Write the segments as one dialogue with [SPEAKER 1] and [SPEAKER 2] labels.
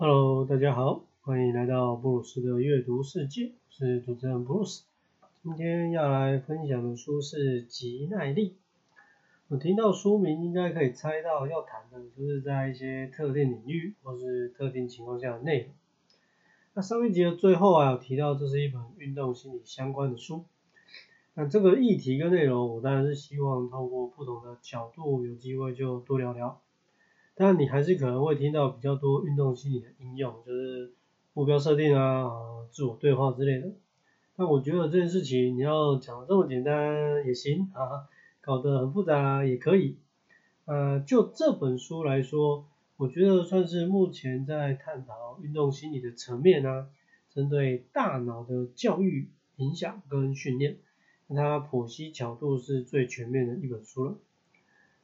[SPEAKER 1] Hello，大家好，欢迎来到布鲁斯的阅读世界，我是主持人布鲁斯。今天要来分享的书是《极耐力》。我听到书名，应该可以猜到要谈的就是在一些特定领域或是特定情况下的内容。那上一集的最后啊，有提到这是一本运动心理相关的书。那这个议题跟内容，我当然是希望透过不同的角度，有机会就多聊聊。但，你还是可能会听到比较多运动心理的应用，就是目标设定啊、自我对话之类的。那我觉得这件事情你要讲的这么简单也行啊。搞得很复杂也可以，呃，就这本书来说，我觉得算是目前在探讨运动心理的层面呢，针对大脑的教育、影响跟训练，它剖析角度是最全面的一本书了。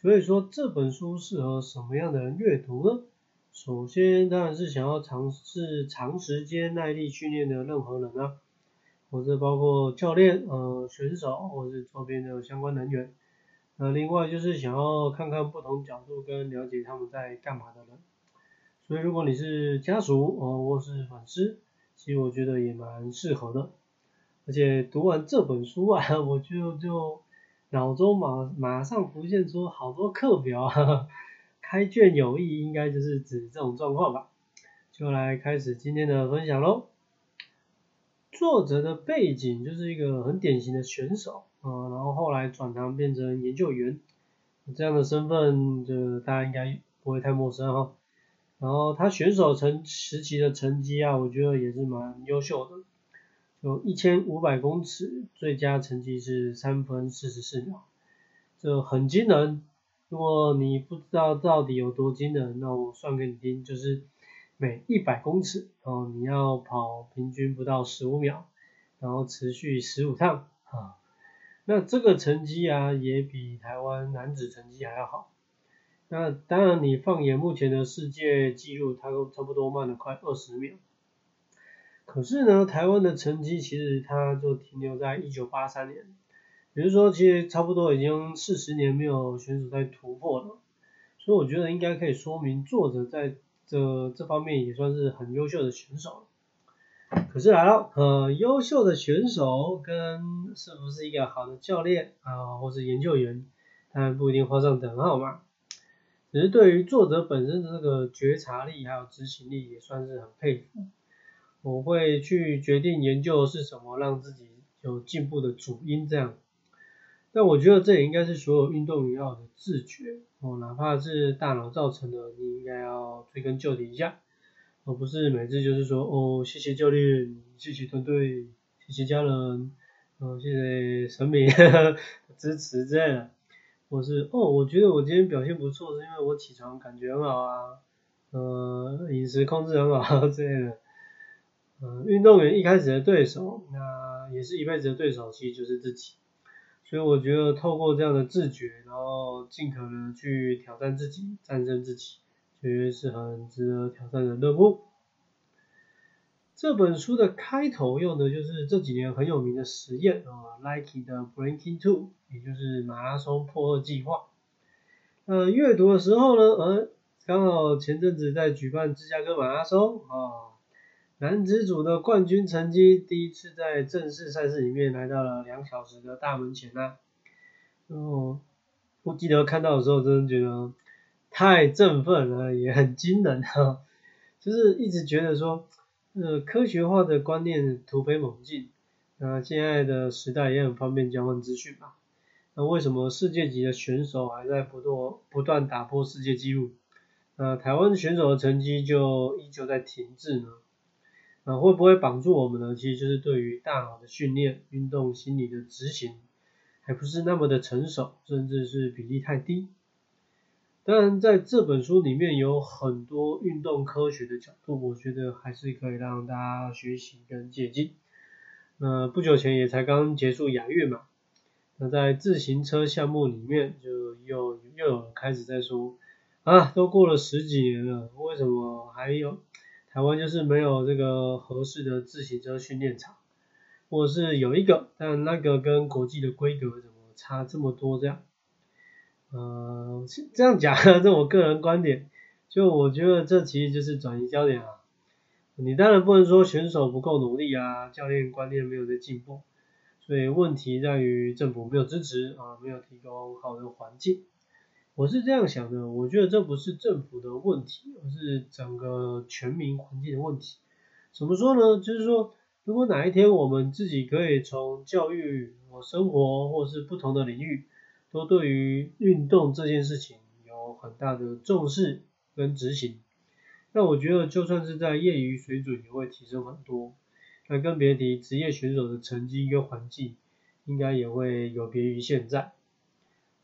[SPEAKER 1] 所以说这本书适合什么样的人阅读呢？首先当然是想要尝试长时间耐力训练的任何人啊，或者包括教练、呃选手或是周边的相关人员。那另外就是想要看看不同角度跟了解他们在干嘛的人，所以如果你是家属哦或是粉丝，其实我觉得也蛮适合的。而且读完这本书啊，我就就脑中马马上浮现出好多课表，开卷有益，应该就是指这种状况吧。就来开始今天的分享喽。作者的背景就是一个很典型的选手。呃，然后后来转行变成研究员，这样的身份就大家应该不会太陌生哈。然后他选手成时期的成绩啊，我觉得也是蛮优秀的，就一千五百公尺最佳成绩是三分四十四秒，这很惊人。如果你不知道到底有多惊人，那我算给你听，就是每一百公尺哦，你要跑平均不到十五秒，然后持续十五趟啊。那这个成绩啊，也比台湾男子成绩还要好。那当然，你放眼目前的世界纪录，它都差不多慢了快二十秒。可是呢，台湾的成绩其实它就停留在一九八三年，比如说，其实差不多已经四十年没有选手在突破了。所以我觉得应该可以说明，作者在这这方面也算是很优秀的选手。可是来了，呃，优秀的选手跟是不是一个好的教练啊，或是研究员，当然不一定画上等号嘛。只是对于作者本身的这个觉察力还有执行力，也算是很佩服。我会去决定研究是什么，让自己有进步的主因这样。但我觉得这也应该是所有运动员要的自觉哦，哪怕是大脑造成的，你应该要追根究底一下。而不是每次就是说哦，谢谢教练，谢谢团队，谢谢家人，哦，谢谢神明支持这样的，或是哦，我觉得我今天表现不错，是因为我起床感觉很好啊，呃，饮食控制很好之类的。嗯，运动员一开始的对手，那也是一辈子的对手，其实就是自己。所以我觉得透过这样的自觉，然后尽可能去挑战自己，战胜自己。绝对是很值得挑战的任务。这本书的开头用的就是这几年很有名的实验啊，Nike 的 Breaking Two，也就是马拉松破二计划。呃，阅读的时候呢，呃，刚好前阵子在举办芝加哥马拉松啊，男子组的冠军成绩第一次在正式赛事里面来到了两小时的大门前呐。哦，我记得看到的时候，真的觉得。太振奋了，也很惊人哈，就是一直觉得说，呃，科学化的观念突飞猛进，那现在的时代也很方便交换资讯嘛，那为什么世界级的选手还在不断不断打破世界纪录，那台湾选手的成绩就依旧在停滞呢？那会不会绑住我们呢？其实就是对于大脑的训练、运动心理的执行，还不是那么的成熟，甚至是比例太低。当然，在这本书里面有很多运动科学的角度，我觉得还是可以让大家学习跟借鉴。那不久前也才刚结束亚运嘛，那在自行车项目里面就又又有开始在说啊，都过了十几年了，为什么还有台湾就是没有这个合适的自行车训练场，或者是有一个，但那个跟国际的规格怎么差这么多这样？呃，这样讲，这我个人观点，就我觉得这其实就是转移焦点啊。你当然不能说选手不够努力啊，教练观念没有在进步，所以问题在于政府没有支持啊，没有提供好的环境。我是这样想的，我觉得这不是政府的问题，而是整个全民环境的问题。怎么说呢？就是说，如果哪一天我们自己可以从教育、我生活或是不同的领域，都对于运动这件事情有很大的重视跟执行。那我觉得就算是在业余水准也会提升很多，那更别提职业选手的成绩跟环境，应该也会有别于现在。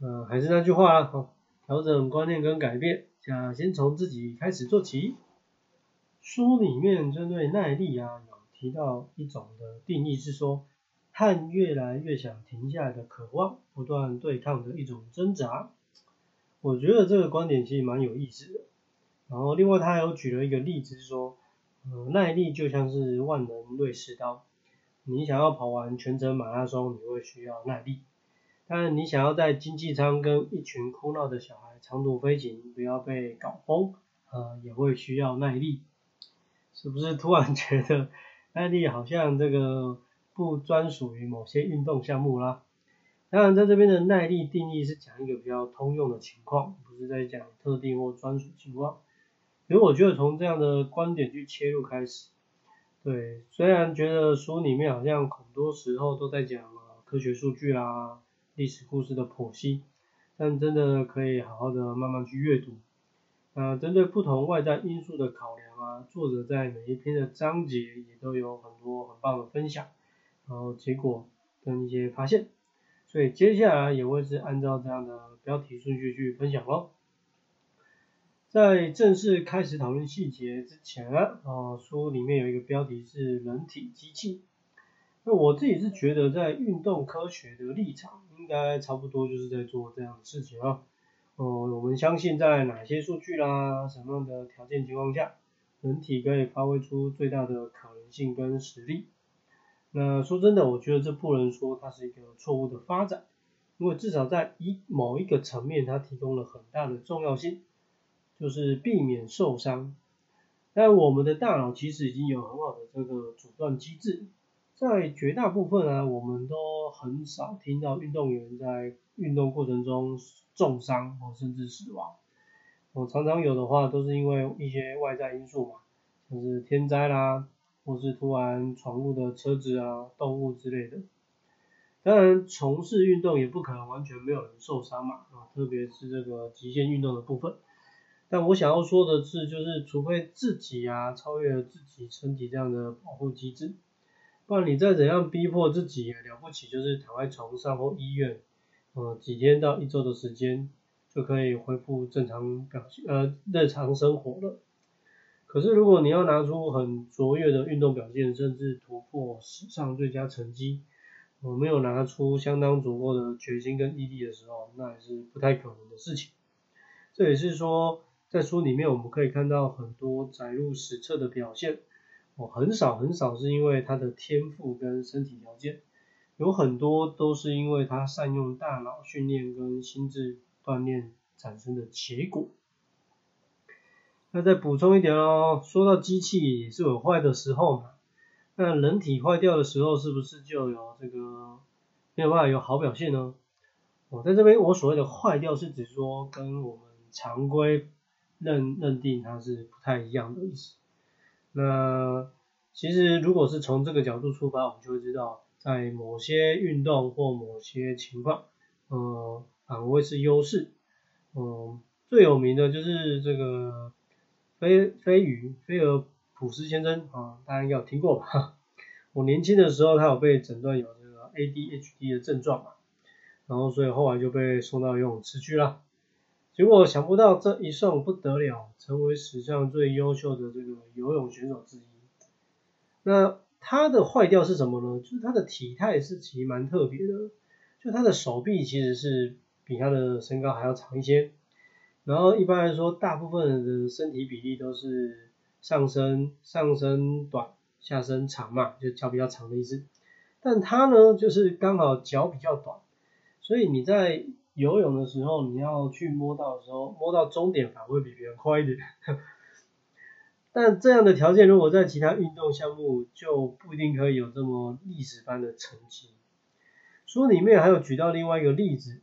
[SPEAKER 1] 呃，还是那句话啦，调整观念跟改变，想先从自己开始做起。书里面针对耐力啊，有提到一种的定义是说，和越来越想停下来的渴望不断对抗的一种挣扎。我觉得这个观点其实蛮有意思的。然后另外他还有举了一个例子，是说，呃，耐力就像是万能瑞士刀，你想要跑完全程马拉松，你会需要耐力；但你想要在经济舱跟一群哭闹的小孩长途飞行，不要被搞疯，呃，也会需要耐力。是不是突然觉得耐力好像这个不专属于某些运动项目啦？当然，在这边的耐力定义是讲一个比较通用的情况，不是在讲特定或专属情况。因为我觉得从这样的观点去切入开始，对，虽然觉得书里面好像很多时候都在讲科学数据啦、历史故事的剖析，但真的可以好好的慢慢去阅读。那针对不同外在因素的考量啊，作者在每一篇的章节也都有很多很棒的分享，然后结果跟一些发现，所以接下来也会是按照这样的标题顺序去分享喽。在正式开始讨论细节之前啊，书里面有一个标题是人体机器。那我自己是觉得，在运动科学的立场，应该差不多就是在做这样的事情啊。哦，我们相信在哪些数据啦、什么样的条件情况下，人体可以发挥出最大的可能性跟实力。那说真的，我觉得这不能说它是一个错误的发展，因为至少在一某一个层面，它提供了很大的重要性。就是避免受伤，但我们的大脑其实已经有很好的这个阻断机制，在绝大部分啊，我们都很少听到运动员在运动过程中重伤或甚至死亡。我常常有的话，都是因为一些外在因素嘛，像是天灾啦，或是突然闯入的车子啊、动物之类的。当然，从事运动也不可能完全没有人受伤嘛，啊，特别是这个极限运动的部分。但我想要说的是，就是除非自己啊超越了自己身体这样的保护机制，不然你再怎样逼迫自己了不起，就是躺在床上或医院，呃几天到一周的时间就可以恢复正常表现呃日常生活了。可是如果你要拿出很卓越的运动表现，甚至突破史上最佳成绩，我没有拿出相当足够的决心跟毅力的时候，那也是不太可能的事情。这也是说。在书里面我们可以看到很多载入史册的表现，哦，很少很少是因为他的天赋跟身体条件，有很多都是因为他善用大脑训练跟心智锻炼产生的结果。那再补充一点哦，说到机器是有坏的时候嘛，那人体坏掉的时候是不是就有这个没有办法有好表现呢？我在这边我所谓的坏掉是指说跟我们常规。认认定它是不太一样的意思。那其实如果是从这个角度出发，我们就会知道，在某些运动或某些情况，呃，反而会是优势。嗯，最有名的就是这个飞飞鱼菲尔普斯先生啊，大家应该有听过吧？我年轻的时候，他有被诊断有这个 ADHD 的症状嘛，然后所以后来就被送到游泳池去了。结果想不到这一送不得了，成为史上最优秀的这个游泳选手之一。那他的坏掉是什么呢？就是他的体态是其实蛮特别的，就他的手臂其实是比他的身高还要长一些。然后一般来说，大部分人的身体比例都是上身上身短，下身长嘛，就脚比较长的意思。但他呢，就是刚好脚比较短，所以你在游泳的时候，你要去摸到的时候，摸到终点反而会比别人快一点。但这样的条件，如果在其他运动项目，就不一定可以有这么历史般的成绩。书里面还有举到另外一个例子，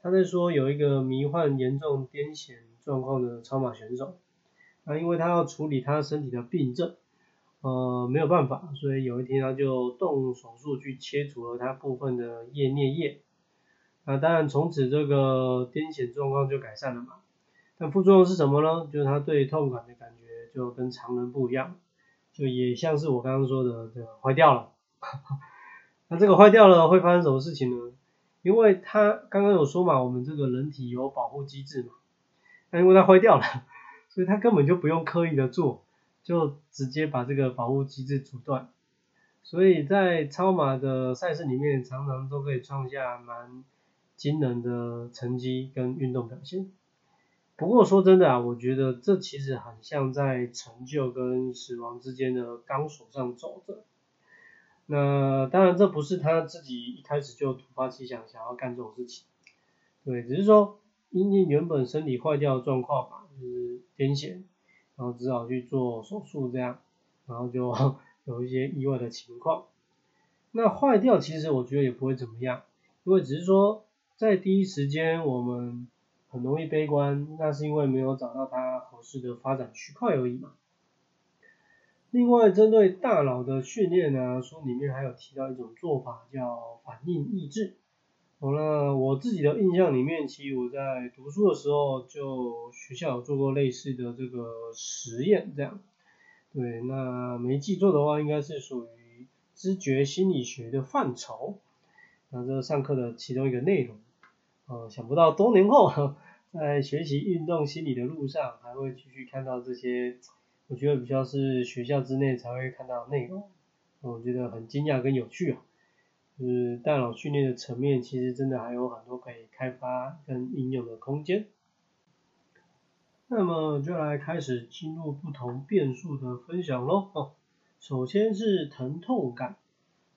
[SPEAKER 1] 他在说有一个迷患严重癫痫状况的超马选手，那因为他要处理他身体的病症，呃，没有办法，所以有一天他就动手术去切除了他部分的叶颞叶。那当然从此这个癫痫状况就改善了嘛。但副作用是什么呢？就是他对痛感的。就跟常人不一样，就也像是我刚刚说的，这个坏掉了。那这个坏掉了会发生什么事情呢？因为它刚刚有说嘛，我们这个人体有保护机制嘛。那因为它坏掉了，所以它根本就不用刻意的做，就直接把这个保护机制阻断。所以在超马的赛事里面，常常都可以创下蛮惊人的成绩跟运动表现。不过说真的啊，我觉得这其实很像在成就跟死亡之间的钢索上走着。那当然这不是他自己一开始就突发奇想想要干这种事情，对，只是说因为原本身体坏掉的状况嘛，就是癫痫，然后只好去做手术这样，然后就 有一些意外的情况。那坏掉其实我觉得也不会怎么样，因为只是说在第一时间我们。很容易悲观，那是因为没有找到它合适的发展区块而已嘛。另外，针对大脑的训练呢，书里面还有提到一种做法叫反应抑制。好了，我自己的印象里面，其实我在读书的时候就学校有做过类似的这个实验，这样。对，那没记错的话，应该是属于知觉心理学的范畴。那这上课的其中一个内容。呃，想不到多年后，在学习运动心理的路上，还会继续看到这些，我觉得比较是学校之内才会看到内容，我觉得很惊讶跟有趣啊。就是大脑训练的层面，其实真的还有很多可以开发跟应用的空间。那么就来开始进入不同变数的分享喽。哦，首先是疼痛感，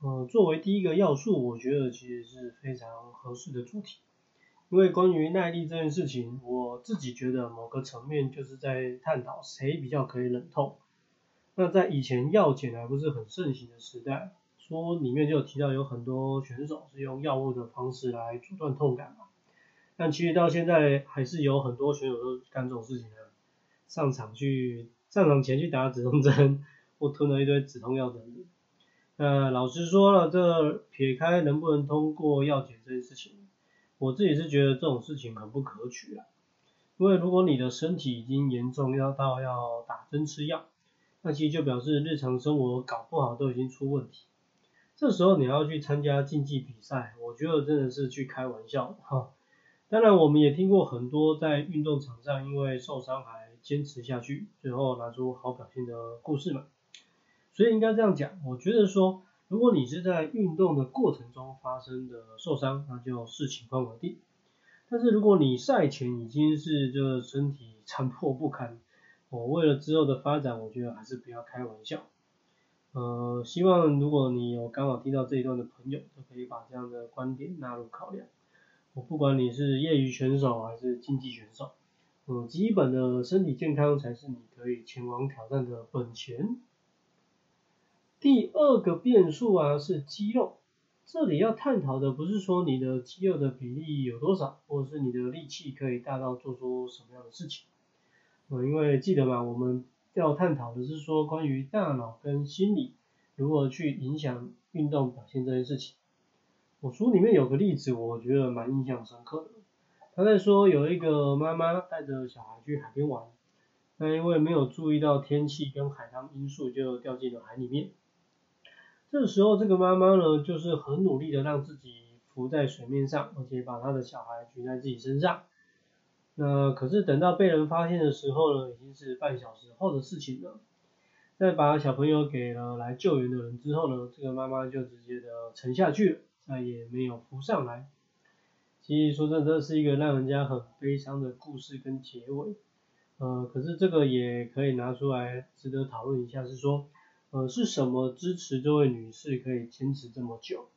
[SPEAKER 1] 呃，作为第一个要素，我觉得其实是非常合适的主题。因为关于耐力这件事情，我自己觉得某个层面就是在探讨谁比较可以忍痛。那在以前药检还不是很盛行的时代，说里面就有提到有很多选手是用药物的方式来阻断痛感嘛。但其实到现在还是有很多选手都干这种事情的，上场去上场前去打止痛针 或吞了一堆止痛药等等。呃，老实说了，这撇开能不能通过药检这件事情。我自己是觉得这种事情很不可取啊，因为如果你的身体已经严重要到要打针吃药，那其实就表示日常生活搞不好都已经出问题。这时候你要去参加竞技比赛，我觉得真的是去开玩笑哈。当然我们也听过很多在运动场上因为受伤还坚持下去，最后拿出好表现的故事嘛。所以应该这样讲，我觉得说。如果你是在运动的过程中发生的受伤，那就视情况而定。但是如果你赛前已经是这身体残破不堪，我为了之后的发展，我觉得还是不要开玩笑。呃，希望如果你有刚好听到这一段的朋友，都可以把这样的观点纳入考量。我不管你是业余选手还是竞技选手，嗯，基本的身体健康才是你可以前往挑战的本钱。第二个变数啊是肌肉，这里要探讨的不是说你的肌肉的比例有多少，或者是你的力气可以大到做出什么样的事情。呃，因为记得嘛，我们要探讨的是说关于大脑跟心理如何去影响运动表现这件事情。我书里面有个例子，我觉得蛮印象深刻的。他在说有一个妈妈带着小孩去海边玩，那因为没有注意到天气跟海洋因素，就掉进了海里面。这时候，这个妈妈呢，就是很努力的让自己浮在水面上，而且把她的小孩举在自己身上。那可是等到被人发现的时候呢，已经是半小时后的事情了。在把小朋友给了来救援的人之后呢，这个妈妈就直接的沉下去了，再也没有浮上来。其实说真的，是一个让人家很悲伤的故事跟结尾。呃，可是这个也可以拿出来值得讨论一下，是说。呃，是什么支持这位女士可以坚持这么久？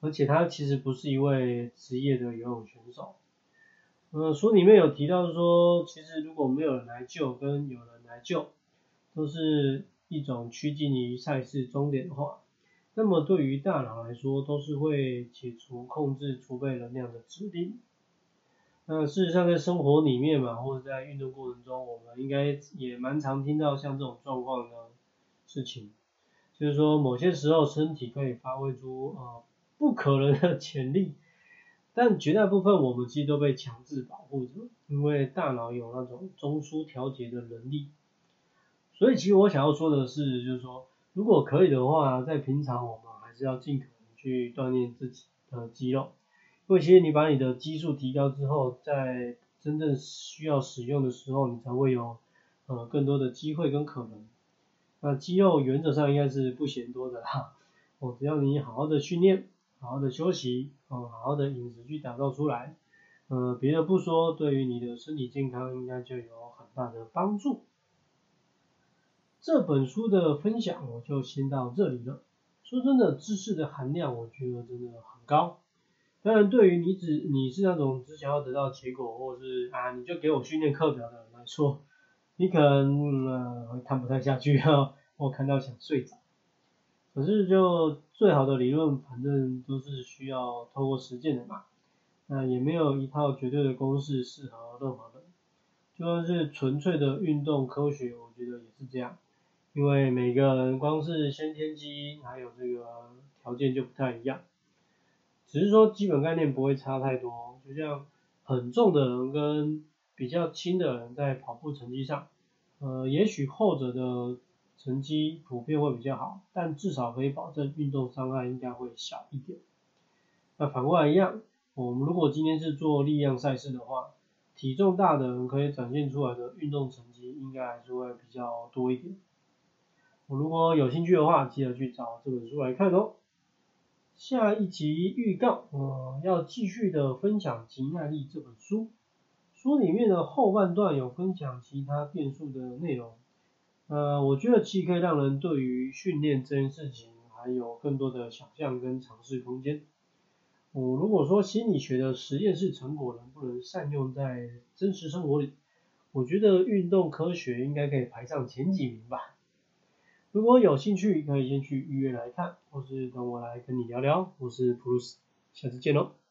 [SPEAKER 1] 而且她其实不是一位职业的游泳选手，呃，书里面有提到说，其实如果没有人来救，跟有人来救，都是一种趋近于赛事终点的话。那么对于大脑来说，都是会解除控制储备能量的指令。那事实上，在生活里面嘛，或者在运动过程中，我们应该也蛮常听到像这种状况的事情，就是说某些时候身体可以发挥出呃不可能的潜力。但绝大部分我们其实都被强制保护着，因为大脑有那种中枢调节的能力。所以其实我想要说的是，就是说，如果可以的话，在平常我们还是要尽可能去锻炼自己的肌肉，因为其实你把你的基数提高之后，在真正需要使用的时候，你才会有呃更多的机会跟可能。那肌肉原则上应该是不嫌多的啦，哦，只要你好好的训练。好好的休息，嗯，好好的饮食去打造出来，呃，别的不说，对于你的身体健康应该就有很大的帮助。这本书的分享我就先到这里了。说真的，知识的含量我觉得真的很高。当然，对于你只你是那种只想要得到结果，或者是啊你就给我训练课表的人来说，你可能呃看不太下去啊，我看到想睡着。可是就最好的理论，反正都是需要透过实践的嘛。那也没有一套绝对的公式适合任何人。就算是纯粹的运动科学，我觉得也是这样。因为每个人光是先天基因还有这个条件就不太一样。只是说基本概念不会差太多。就像很重的人跟比较轻的人在跑步成绩上，呃，也许后者的。成绩普遍会比较好，但至少可以保证运动伤害应该会小一点。那反过来一样，我们如果今天是做力量赛事的话，体重大的人可以展现出来的运动成绩应该还是会比较多一点。我如果有兴趣的话，记得去找这本书来看哦。下一集预告，呃，要继续的分享《吉耐力》这本书，书里面的后半段有分享其他变数的内容。呃，我觉得其实可以让人对于训练这件事情还有更多的想象跟尝试空间。我如果说心理学的实验室成果能不能善用在真实生活里，我觉得运动科学应该可以排上前几名吧。如果有兴趣，可以先去预约来看，或是等我来跟你聊聊。我是普鲁斯，下次见喽。